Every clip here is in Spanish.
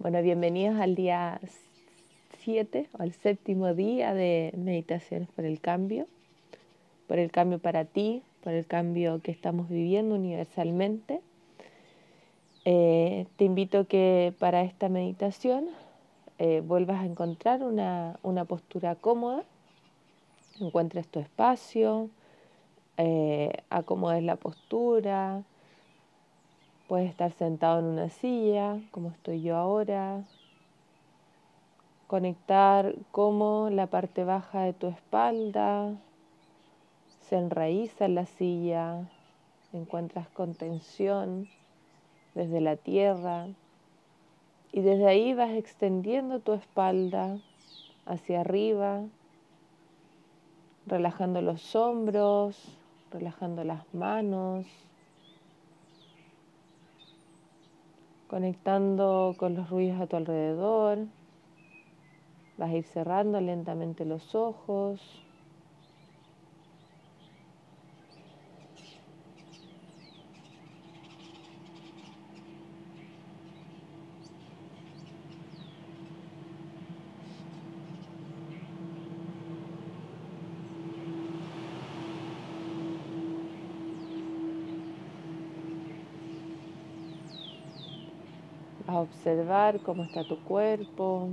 Bueno, bienvenidos al día 7 o al séptimo día de meditaciones por el cambio, por el cambio para ti, por el cambio que estamos viviendo universalmente. Eh, te invito que para esta meditación eh, vuelvas a encontrar una, postura cómoda, encuentres tu espacio, eh, acomodes la postura, Puedes estar sentado en una silla, como estoy yo ahora. Conectar cómo la parte baja de tu espalda. Se enraiza en la silla, encuentras contención desde la tierra. Y desde ahí vas extendiendo tu espalda hacia arriba, relajando los hombros, relajando las manos, conectando con los ruidos a tu alrededor. Vas a ir cerrando lentamente los ojos. Observar cómo está tu cuerpo.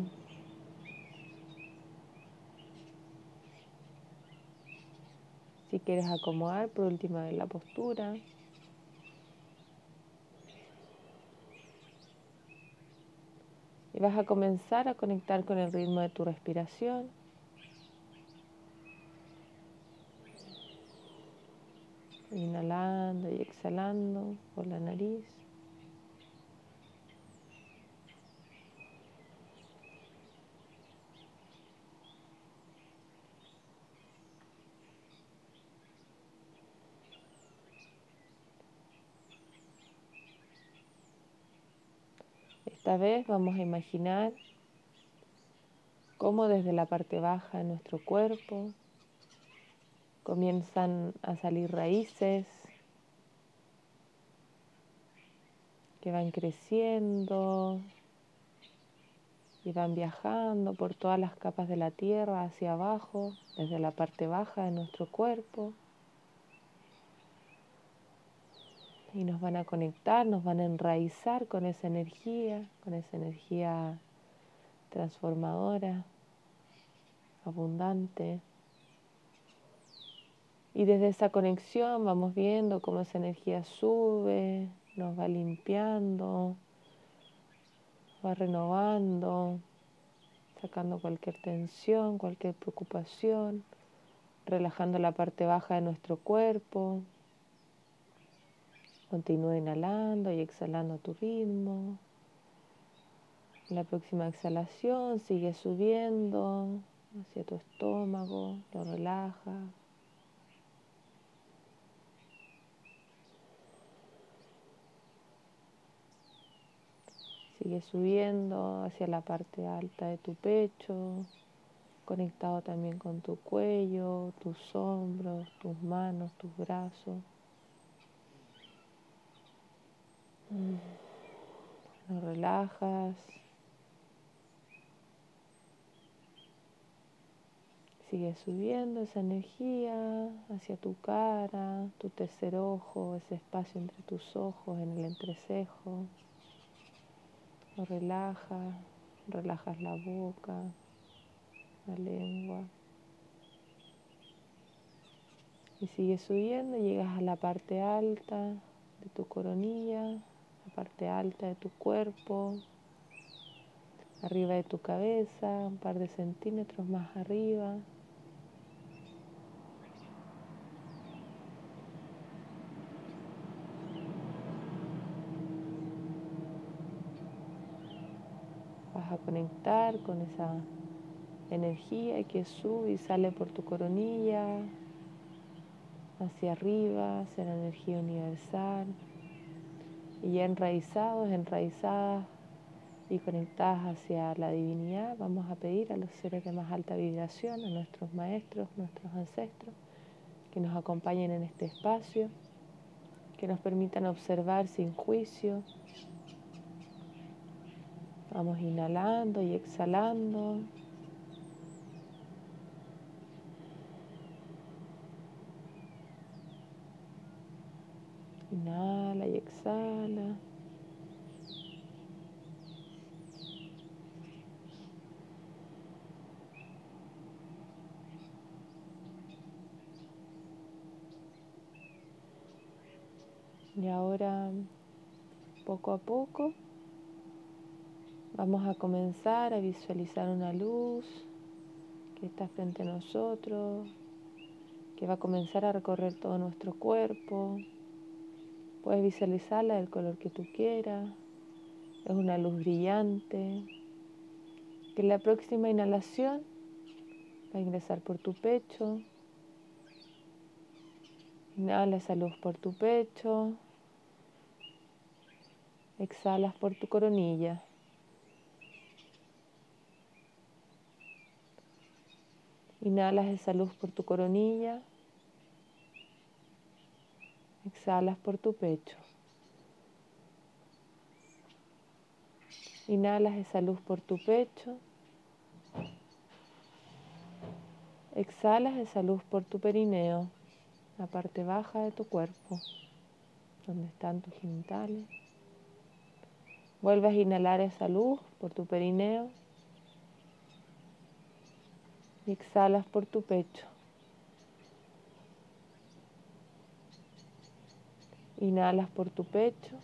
Si quieres acomodar por última vez la postura. Y vas a comenzar a conectar con el ritmo de tu respiración. Inhalando y exhalando por la nariz. Esta vez vamos a imaginar cómo desde la parte baja de nuestro cuerpo comienzan a salir raíces que van creciendo y van viajando por todas las capas de la tierra hacia abajo, desde la parte baja de nuestro cuerpo. Y nos van a conectar, nos van a enraizar con esa energía, con esa energía transformadora, abundante. Y desde esa conexión vamos viendo cómo esa energía sube, nos va limpiando, va renovando, sacando cualquier tensión, cualquier preocupación, relajando la parte baja de nuestro cuerpo, Continúa inhalando y exhalando a tu ritmo. La próxima exhalación sigue subiendo hacia tu estómago, lo relaja. Sigue subiendo hacia la parte alta de tu pecho, conectado también con tu cuello, tus hombros, tus manos, tus brazos. Lo relajas. Sigue subiendo esa energía hacia tu cara, tu tercer ojo, ese espacio entre tus ojos, en el entrecejo. Lo relajas, relajas la boca, la lengua. Y sigue subiendo, llegas a la parte alta de tu coronilla, parte alta de tu cuerpo, arriba de tu cabeza, un par de centímetros más arriba. Vas a conectar con esa energía que sube y sale por tu coronilla hacia arriba, hacia la energía universal y ya enraizados, enraizadas y conectadas hacia la divinidad, vamos a pedir a los seres de más alta vibración, a nuestros maestros, nuestros ancestros, que nos acompañen en este espacio, que nos permitan observar sin juicio, Vamos inhalando y exhalando. Inhala y exhala. Y ahora, poco a poco, vamos a comenzar a visualizar una luz que está frente a nosotros, que va a comenzar a recorrer todo nuestro cuerpo. Puedes visualizarla del color que tú quieras. Es una luz brillante que en la próxima inhalación va a ingresar por tu pecho. Inhala esa luz por tu pecho. Exhalas por tu coronilla. Inhalas esa luz por tu coronilla. Exhalas por tu pecho. Inhalas esa luz por tu pecho. Exhalas esa luz por tu perineo, la parte baja de tu cuerpo, donde están tus genitales. Vuelves a inhalar esa luz por tu perineo y exhalas por tu pecho. Inhalas por tu pecho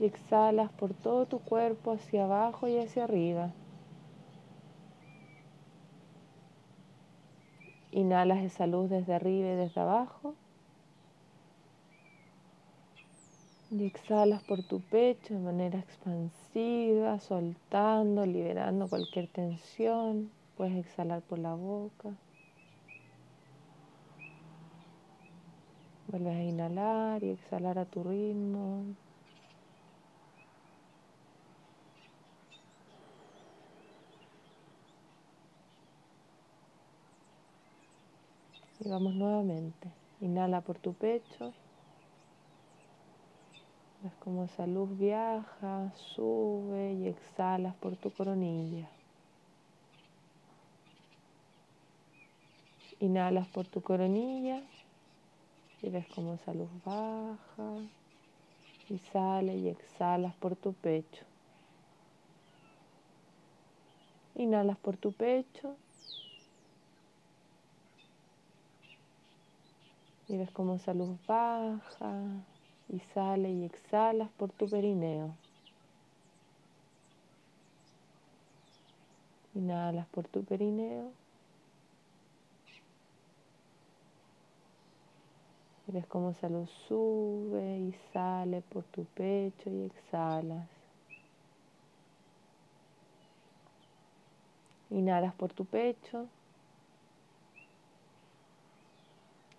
y exhalas por todo tu cuerpo hacia abajo y hacia arriba. Inhalas esa luz desde arriba y desde abajo. Y exhalas por tu pecho de manera expansiva, soltando, liberando cualquier tensión. Puedes exhalar por la boca. Vuelves a inhalar y exhalar a tu ritmo. Y vamos nuevamente. Inhala por tu pecho. Ves como esa luz viaja, sube y exhalas por tu coronilla. Inhalas por tu coronilla y ves como esa luz baja y sale y exhalas por tu pecho. Inhalas por tu pecho y ves como esa luz baja y sale y exhalas por tu perineo. Inhalas por tu perineo. Ves cómo esa luz sube y sale por tu pecho y exhalas. Inhalas por tu pecho.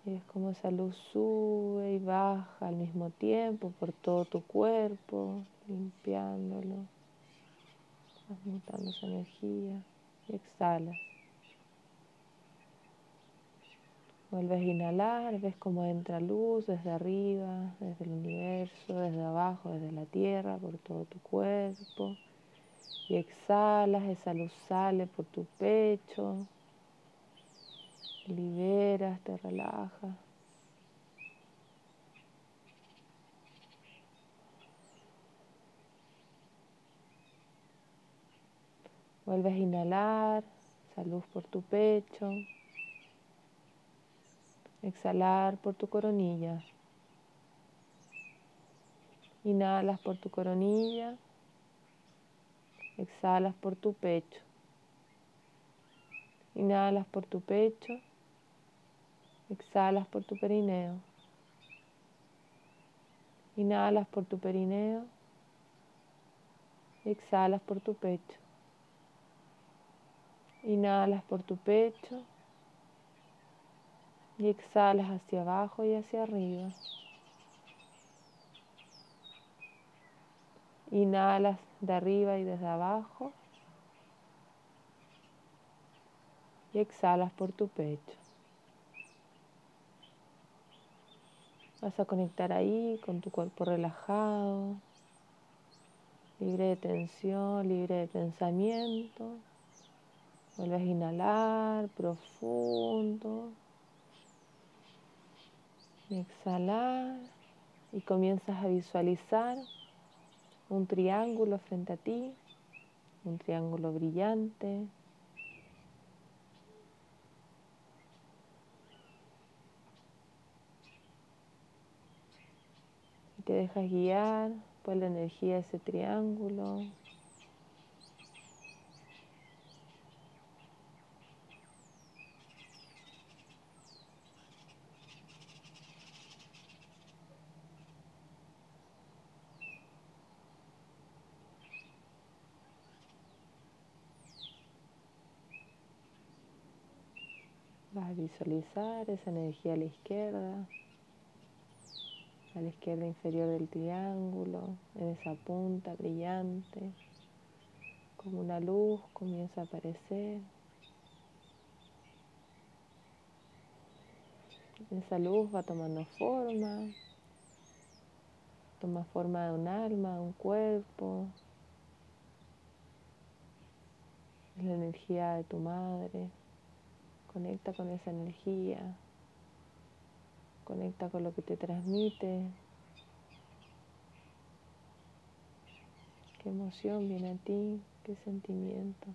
Y es como esa luz sube y baja al mismo tiempo por todo tu cuerpo, limpiándolo, transmutando esa energía. Y exhala. Vuelves a inhalar, ves cómo entra luz desde arriba, desde el universo, desde abajo, desde la tierra, por todo tu cuerpo. Y exhalas, esa luz sale por tu pecho, liberas, te relajas. Vuelves a inhalar, salud por tu pecho. Exhalar por tu coronilla. Inhalas por tu coronilla. Exhalas por tu pecho. Inhalas por tu pecho. Exhalas por tu perineo. Inhalas por tu perineo. Exhalas por tu pecho. Inhalas por tu pecho. Y exhalas hacia abajo y hacia arriba. Inhalas de arriba y desde abajo. Y exhalas por tu pecho. Vas a conectar ahí con tu cuerpo relajado, libre de tensión, libre de pensamiento. Vuelves a inhalar profundo. Exhalar y comienzas a visualizar un triángulo frente a ti, un triángulo brillante. Te dejas guiar por la energía de ese triángulo. Vas a visualizar esa energía a la izquierda, a la izquierda inferior del triángulo, en esa punta brillante, como una luz comienza a aparecer. Esa luz va tomando forma, toma forma de un alma, un cuerpo, es la energía de tu madre. Conecta con esa energía. Conecta con lo que te transmite. ¿Qué emoción viene a ti? ¿Qué sentimiento?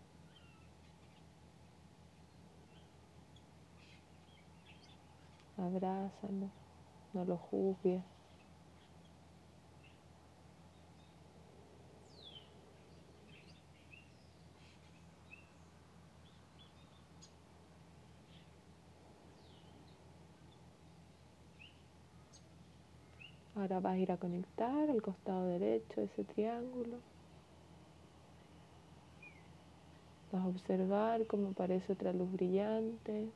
Abrázalo, no lo juzgues. Ahora vas a ir a conectar al costado derecho de ese triángulo. Vas a observar cómo aparece otra luz brillante.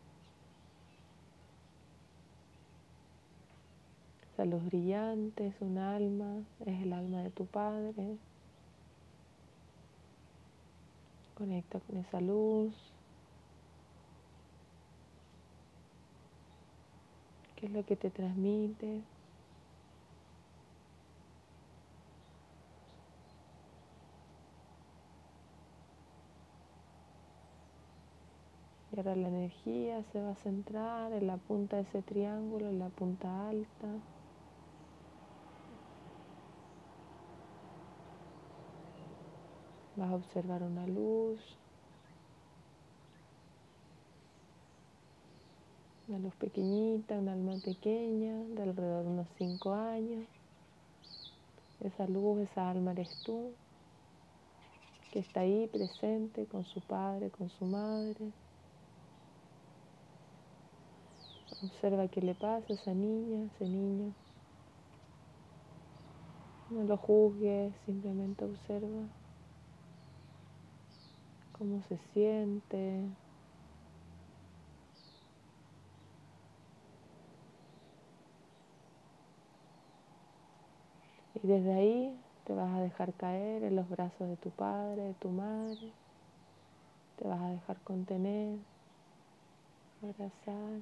Esa luz brillante es un alma, es el alma de tu Padre. Conecta con esa luz. ¿Qué es lo que te transmite? La energía se va a centrar en la punta de ese triángulo, en la punta alta. Vas a observar una luz. Una luz pequeñita, un alma pequeña, de alrededor de unos 5 años. Esa luz, esa alma eres tú, que está ahí presente con su padre, con su madre. Observa qué le pasa a esa niña, ese niño. No lo juzgues, simplemente observa cómo se siente. Y desde ahí te vas a dejar caer en los brazos de tu padre, de tu madre. Te vas a dejar contener, abrazar.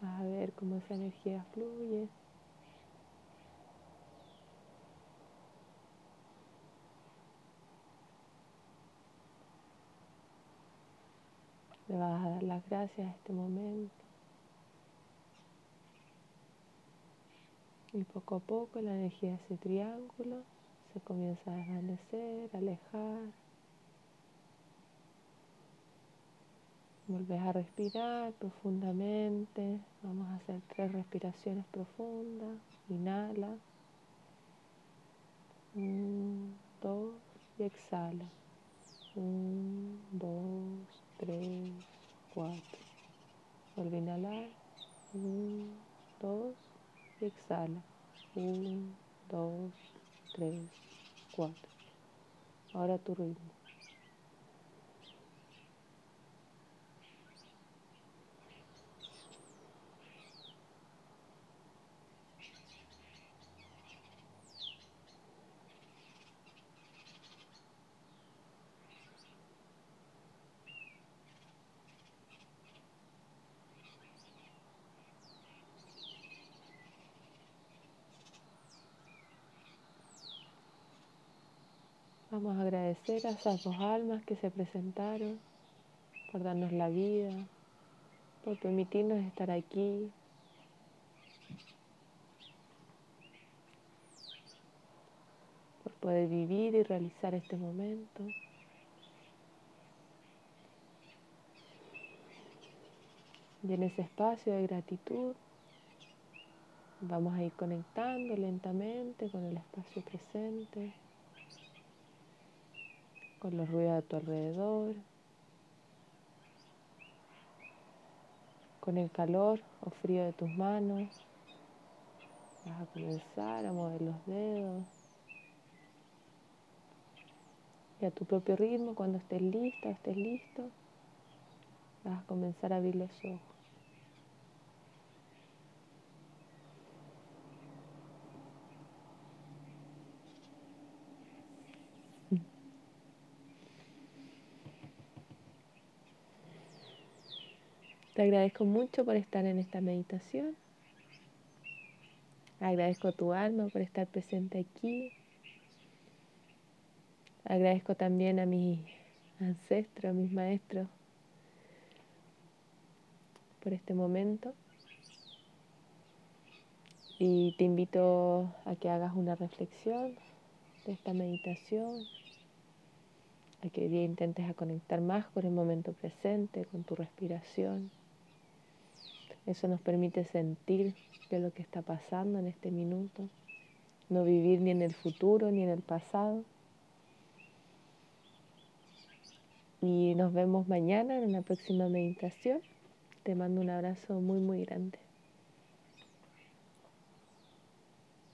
Vas a ver cómo esa energía fluye. Le vas a dar las gracias a este momento. Y poco a poco la energía de ese triángulo se comienza a desvanecer, alejar. Volves a respirar profundamente. Vamos a hacer tres respiraciones profundas. Inhala. Un, dos y exhala. Un, dos, tres, cuatro. Vuelve a inhalar. Un, dos y exhala. Un, dos, tres, cuatro. Ahora tu ritmo. Vamos a agradecer a esas dos almas que se presentaron por darnos la vida, por permitirnos estar aquí, por poder vivir y realizar este momento. Y en ese espacio de gratitud vamos a ir conectando lentamente con el espacio presente, con los ruidos a tu alrededor, con el calor o frío de tus manos. Vas a comenzar a mover los dedos. Y a tu propio ritmo, cuando estés lista, estés listo, vas a comenzar a abrir los ojos. Te agradezco mucho por estar en esta meditación. Agradezco a tu alma por estar presente aquí. Agradezco también a mis ancestros, a mis maestros por este momento. Y te invito a que hagas una reflexión de esta meditación, a que hoy día intentes a conectar más con el momento presente, con tu respiración. Eso nos permite sentir es lo que está pasando en este minuto, no vivir ni en el futuro ni en el pasado. Y nos vemos mañana en una próxima meditación. Te mando un abrazo muy, muy grande.